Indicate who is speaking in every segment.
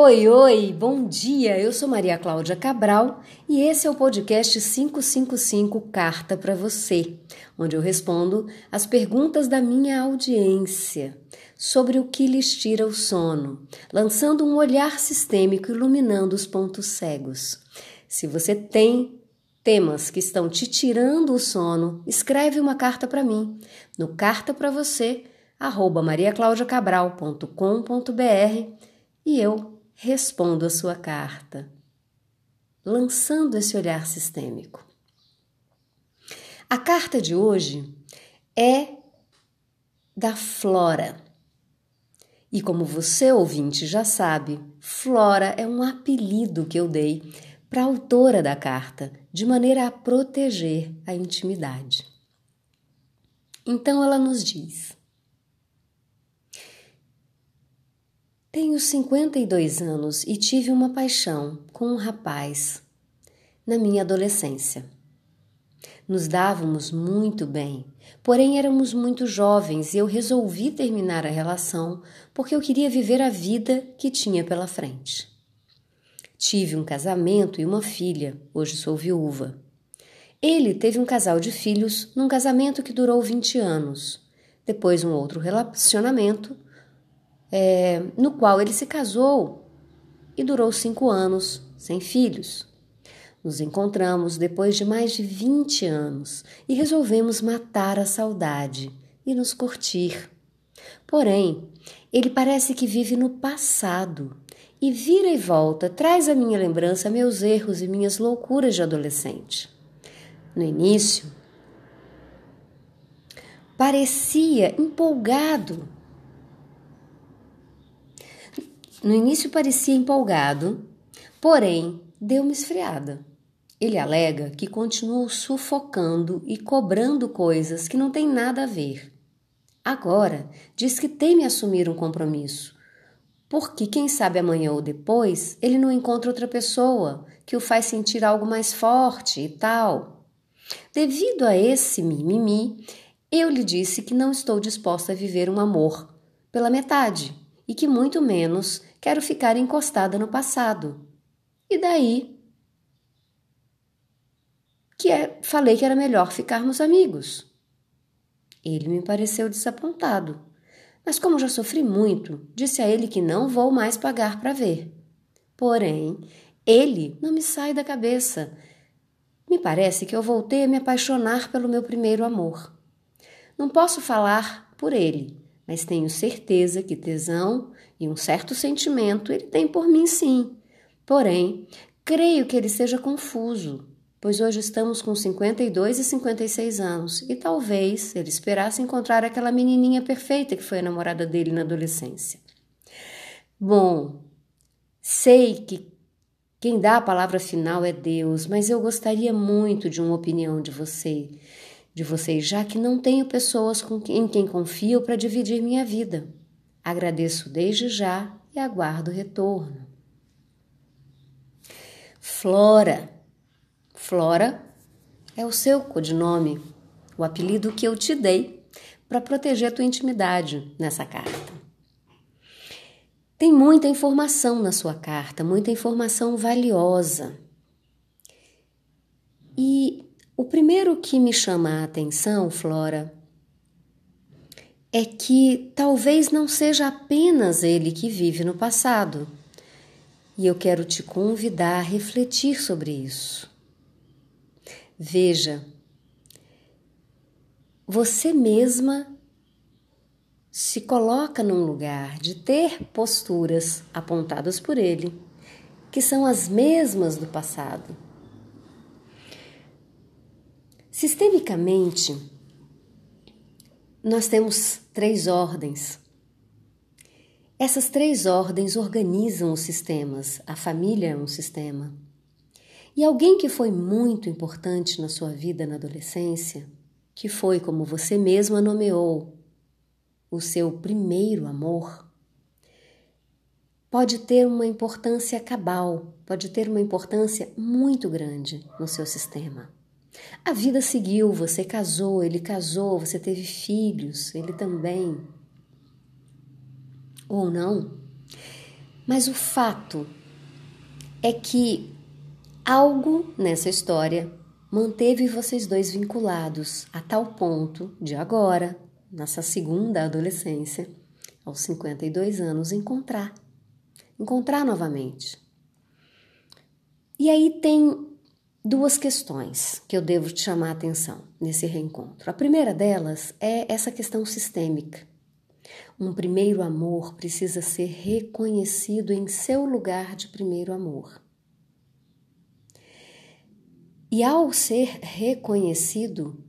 Speaker 1: Oi, oi, bom dia. Eu sou Maria Cláudia Cabral e esse é o podcast 555 Carta para você, onde eu respondo as perguntas da minha audiência sobre o que lhes tira o sono, lançando um olhar sistêmico iluminando os pontos cegos. Se você tem temas que estão te tirando o sono, escreve uma carta para mim no carta para você mariaclaudiacabral.com.br e eu respondo a sua carta, lançando esse olhar sistêmico. A carta de hoje é da Flora. E como você ouvinte já sabe, Flora é um apelido que eu dei para a autora da carta, de maneira a proteger a intimidade. Então ela nos diz: Tenho 52 anos e tive uma paixão com um rapaz na minha adolescência. Nos dávamos muito bem, porém éramos muito jovens e eu resolvi terminar a relação porque eu queria viver a vida que tinha pela frente. Tive um casamento e uma filha, hoje sou viúva. Ele teve um casal de filhos num casamento que durou 20 anos, depois um outro relacionamento é, no qual ele se casou e durou cinco anos sem filhos. Nos encontramos depois de mais de 20 anos e resolvemos matar a saudade e nos curtir. Porém, ele parece que vive no passado e vira e volta traz à minha lembrança meus erros e minhas loucuras de adolescente. No início, parecia empolgado No início parecia empolgado, porém deu uma esfriada. Ele alega que continuou sufocando e cobrando coisas que não têm nada a ver. Agora diz que teme assumir um compromisso, porque quem sabe amanhã ou depois ele não encontra outra pessoa que o faz sentir algo mais forte e tal. Devido a esse mimimi, eu lhe disse que não estou disposta a viver um amor pela metade e que muito menos quero ficar encostada no passado. E daí que é, falei que era melhor ficarmos amigos. Ele me pareceu desapontado, mas como já sofri muito, disse a ele que não vou mais pagar para ver. Porém, ele não me sai da cabeça. Me parece que eu voltei a me apaixonar pelo meu primeiro amor. Não posso falar por ele, mas tenho certeza que tesão e um certo sentimento ele tem por mim sim. Porém, creio que ele seja confuso, pois hoje estamos com 52 e 56 anos e talvez ele esperasse encontrar aquela menininha perfeita que foi a namorada dele na adolescência. Bom, sei que quem dá a palavra final é Deus, mas eu gostaria muito de uma opinião de você de vocês, já que não tenho pessoas com, em quem confio para dividir minha vida. Agradeço desde já e aguardo o retorno. Flora. Flora é o seu codinome, o apelido que eu te dei para proteger a tua intimidade nessa carta. Tem muita informação na sua carta, muita informação valiosa. E o primeiro que me chama a atenção, Flora, é que talvez não seja apenas ele que vive no passado. E eu quero te convidar a refletir sobre isso. Veja, você mesma se coloca num lugar de ter posturas apontadas por ele, que são as mesmas do passado Sistemicamente, nós temos três ordens. Essas três ordens organizam os sistemas, a família é um sistema. E alguém que foi muito importante na sua vida na adolescência, que foi como você mesma nomeou, o seu primeiro amor, pode ter uma importância cabal, pode ter uma importância muito grande no seu sistema. A vida seguiu, você casou, ele casou, você teve filhos, ele também. Ou não. Mas o fato é que algo nessa história manteve vocês dois vinculados a tal ponto de agora, nessa segunda adolescência, aos 52 anos, encontrar. Encontrar novamente. E aí tem duas questões que eu devo te chamar a atenção nesse reencontro. A primeira delas é essa questão sistêmica. Um primeiro amor precisa ser reconhecido em seu lugar de primeiro amor. E ao ser reconhecido,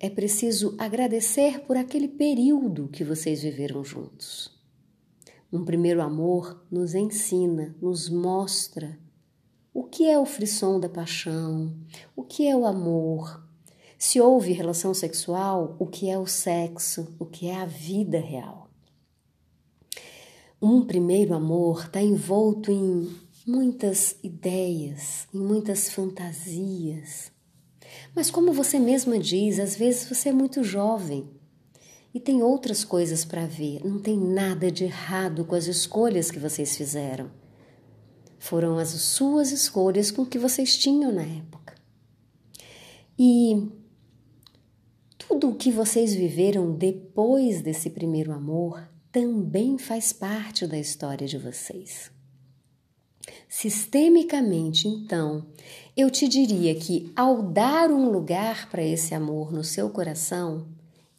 Speaker 1: é preciso agradecer por aquele período que vocês viveram juntos. Um primeiro amor nos ensina, nos mostra o que é o frisson da paixão, o que é o amor. Se houve relação sexual, o que é o sexo, o que é a vida real. Um primeiro amor está envolto em muitas ideias, em muitas fantasias. Mas, como você mesma diz, às vezes você é muito jovem e tem outras coisas para ver. Não tem nada de errado com as escolhas que vocês fizeram. Foram as suas escolhas com que vocês tinham na época. E tudo o que vocês viveram depois desse primeiro amor também faz parte da história de vocês. Sistemicamente, então, eu te diria que ao dar um lugar para esse amor no seu coração,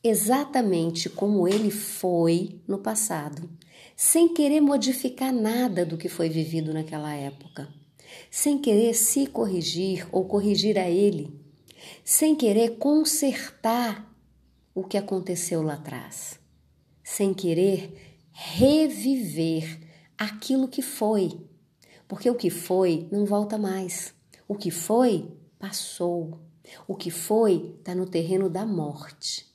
Speaker 1: exatamente como ele foi no passado, sem querer modificar nada do que foi vivido naquela época, sem querer se corrigir ou corrigir a ele, sem querer consertar o que aconteceu lá atrás, sem querer reviver aquilo que foi porque o que foi não volta mais. O que foi, passou. O que foi está no terreno da morte.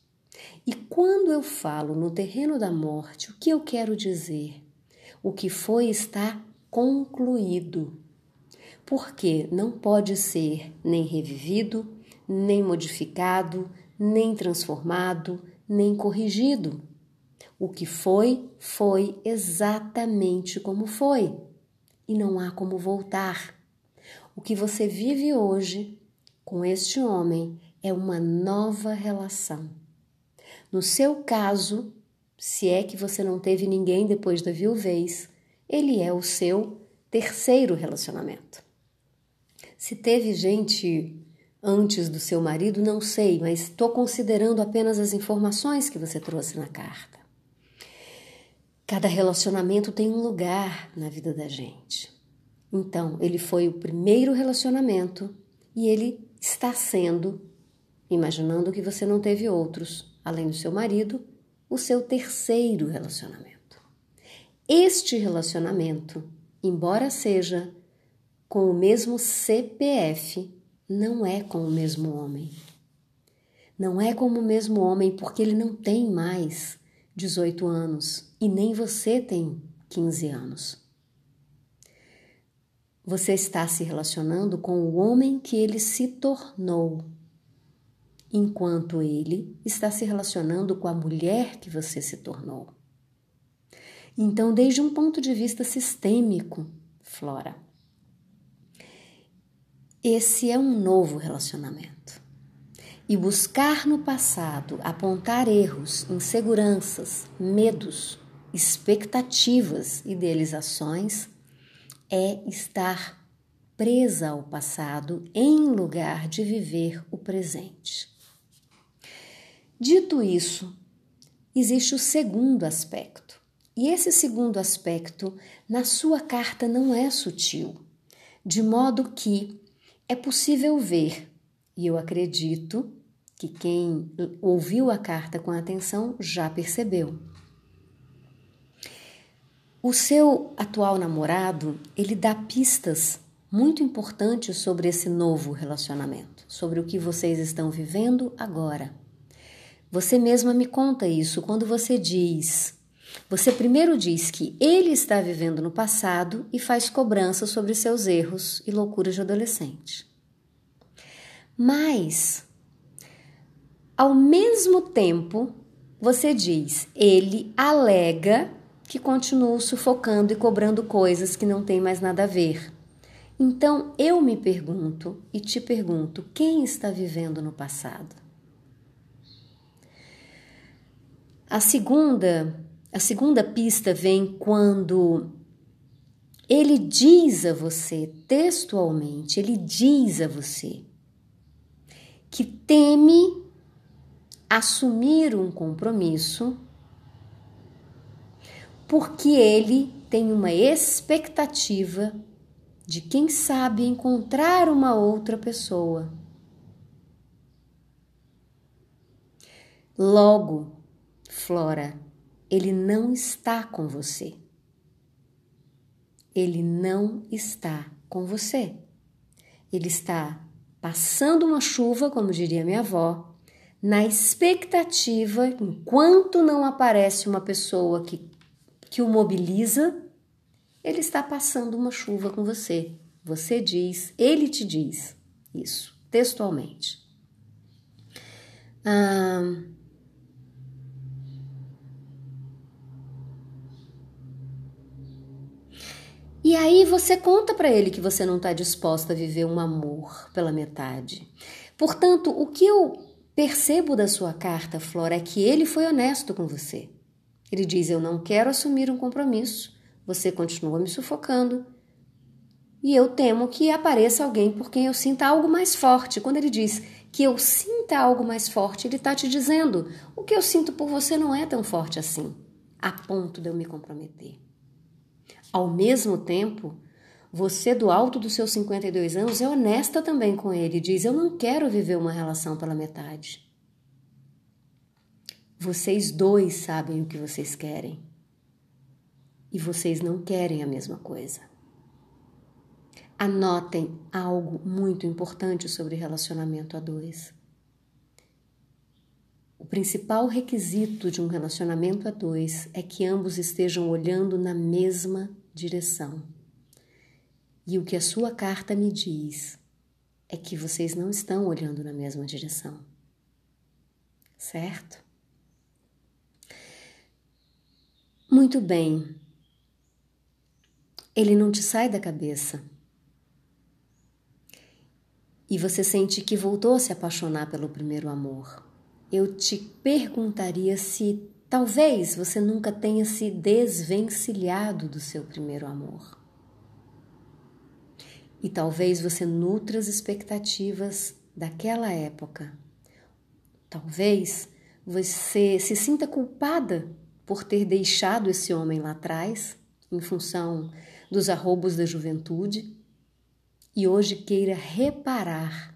Speaker 1: E quando eu falo no terreno da morte, o que eu quero dizer? O que foi está concluído. Porque não pode ser nem revivido, nem modificado, nem transformado, nem corrigido. O que foi, foi exatamente como foi e não há como voltar. O que você vive hoje com este homem é uma nova relação. No seu caso, se é que você não teve ninguém depois da viuvez, ele é o seu terceiro relacionamento. Se teve gente antes do seu marido, não sei, mas estou considerando apenas as informações que você trouxe na carta. Cada relacionamento tem um lugar na vida da gente. Então, ele foi o primeiro relacionamento e ele está sendo, imaginando que você não teve outros, além do seu marido, o seu terceiro relacionamento. Este relacionamento, embora seja com o mesmo CPF, não é com o mesmo homem. Não é como o mesmo homem porque ele não tem mais 18 anos e nem você tem 15 anos. Você está se relacionando com o homem que ele se tornou, enquanto ele está se relacionando com a mulher que você se tornou. Então, desde um ponto de vista sistêmico, Flora, esse é um novo relacionamento e buscar no passado apontar erros, inseguranças, medos, expectativas, idealizações, é estar presa ao passado em lugar de viver o presente. Dito isso, existe o segundo aspecto. E esse segundo aspecto, na sua carta, não é sutil, de modo que é possível ver, e eu acredito que quem ouviu a carta com atenção já percebeu. O seu atual namorado, ele dá pistas muito importantes sobre esse novo relacionamento, sobre o que vocês estão vivendo agora. Você mesma me conta isso quando você diz. Você primeiro diz que ele está vivendo no passado e faz cobrança sobre seus erros e loucuras de adolescente. Mas ao mesmo tempo, você diz, ele alega que continuo sufocando e cobrando coisas que não têm mais nada a ver. Então eu me pergunto e te pergunto: quem está vivendo no passado? A segunda, a segunda pista vem quando ele diz a você textualmente, ele diz a você que teme assumir um compromisso porque ele tem uma expectativa de quem sabe encontrar uma outra pessoa. Logo, Flora, ele não está com você. Ele não está com você. Ele está passando uma chuva, como diria minha avó, na expectativa, enquanto não aparece uma pessoa que, que o mobiliza, ele está passando uma chuva com você. Você diz, ele te diz isso, textualmente. Ah, e aí você conta para ele que você não está disposta a viver um amor pela metade. Portanto, o que eu percebo da sua carta, Flora, é que ele foi honesto com você. Ele diz: Eu não quero assumir um compromisso você continua me sufocando. E eu temo que apareça alguém por quem eu sinta algo mais forte. Quando ele diz que eu sinta algo mais forte, ele está te dizendo: o que eu sinto por você não é tão forte assim, a ponto de eu me comprometer. Ao mesmo tempo, você, do alto dos seus 52 anos, é honesta também com ele. Diz: Eu não quero viver uma relação pela metade. Vocês dois sabem o que vocês querem e vocês não querem a mesma coisa. Anotem algo muito importante sobre relacionamento a dois. O principal requisito de um relacionamento a dois é que ambos estejam olhando na mesma direção. E o que a sua carta me diz é que vocês não estão olhando na mesma direção. Certo? Muito bem ele não te sai da cabeça. E você sente que voltou a se apaixonar pelo primeiro amor. Eu te perguntaria se talvez você nunca tenha se desvencilhado do seu primeiro amor. E talvez você nutra as expectativas daquela época. Talvez você se sinta culpada por ter deixado esse homem lá atrás, em função dos arrobos da juventude e hoje queira reparar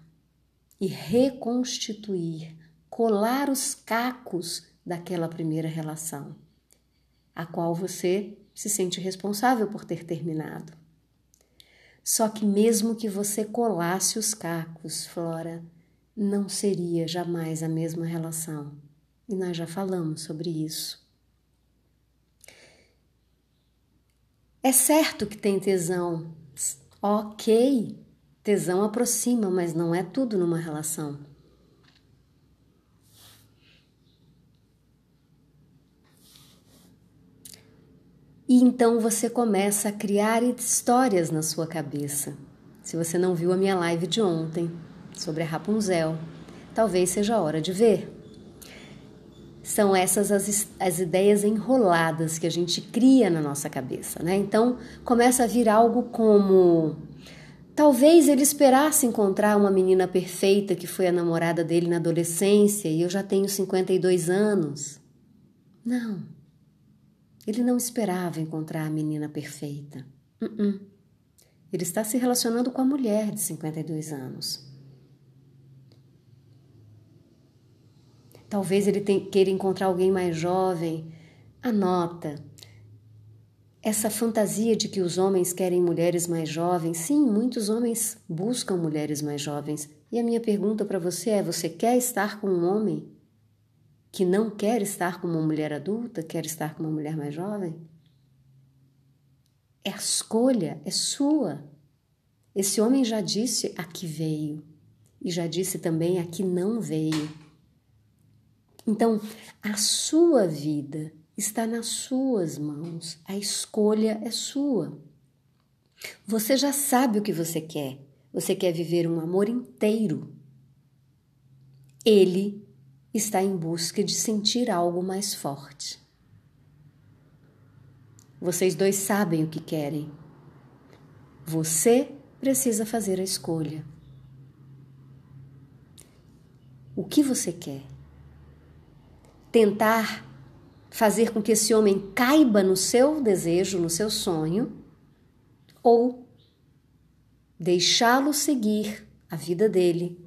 Speaker 1: e reconstituir, colar os cacos daquela primeira relação, a qual você se sente responsável por ter terminado. Só que, mesmo que você colasse os cacos, Flora, não seria jamais a mesma relação. E nós já falamos sobre isso. É certo que tem tesão. Ok, tesão aproxima, mas não é tudo numa relação. E então você começa a criar histórias na sua cabeça. Se você não viu a minha live de ontem sobre a Rapunzel, talvez seja a hora de ver. São essas as, as ideias enroladas que a gente cria na nossa cabeça, né? Então começa a vir algo como. Talvez ele esperasse encontrar uma menina perfeita que foi a namorada dele na adolescência e eu já tenho 52 anos. Não. Ele não esperava encontrar a menina perfeita. Uh -uh. Ele está se relacionando com a mulher de 52 anos. Talvez ele tem, queira encontrar alguém mais jovem. Anota. Essa fantasia de que os homens querem mulheres mais jovens, sim, muitos homens buscam mulheres mais jovens. E a minha pergunta para você é: você quer estar com um homem que não quer estar com uma mulher adulta, quer estar com uma mulher mais jovem? É a escolha, é sua. Esse homem já disse a que veio e já disse também a que não veio. Então, a sua vida está nas suas mãos. A escolha é sua. Você já sabe o que você quer. Você quer viver um amor inteiro. Ele está em busca de sentir algo mais forte. Vocês dois sabem o que querem. Você precisa fazer a escolha. O que você quer? Tentar fazer com que esse homem caiba no seu desejo, no seu sonho, ou deixá-lo seguir a vida dele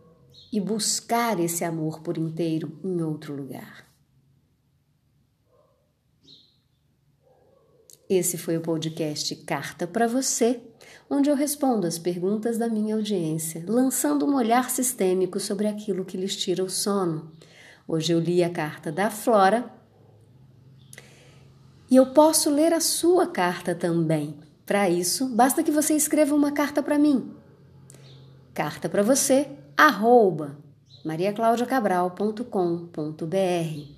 Speaker 1: e buscar esse amor por inteiro em outro lugar. Esse foi o podcast Carta para Você, onde eu respondo as perguntas da minha audiência, lançando um olhar sistêmico sobre aquilo que lhes tira o sono. Hoje eu li a carta da Flora e eu posso ler a sua carta também. Para isso, basta que você escreva uma carta para mim. Carta para você, arroba mariaclaudiacabral.com.br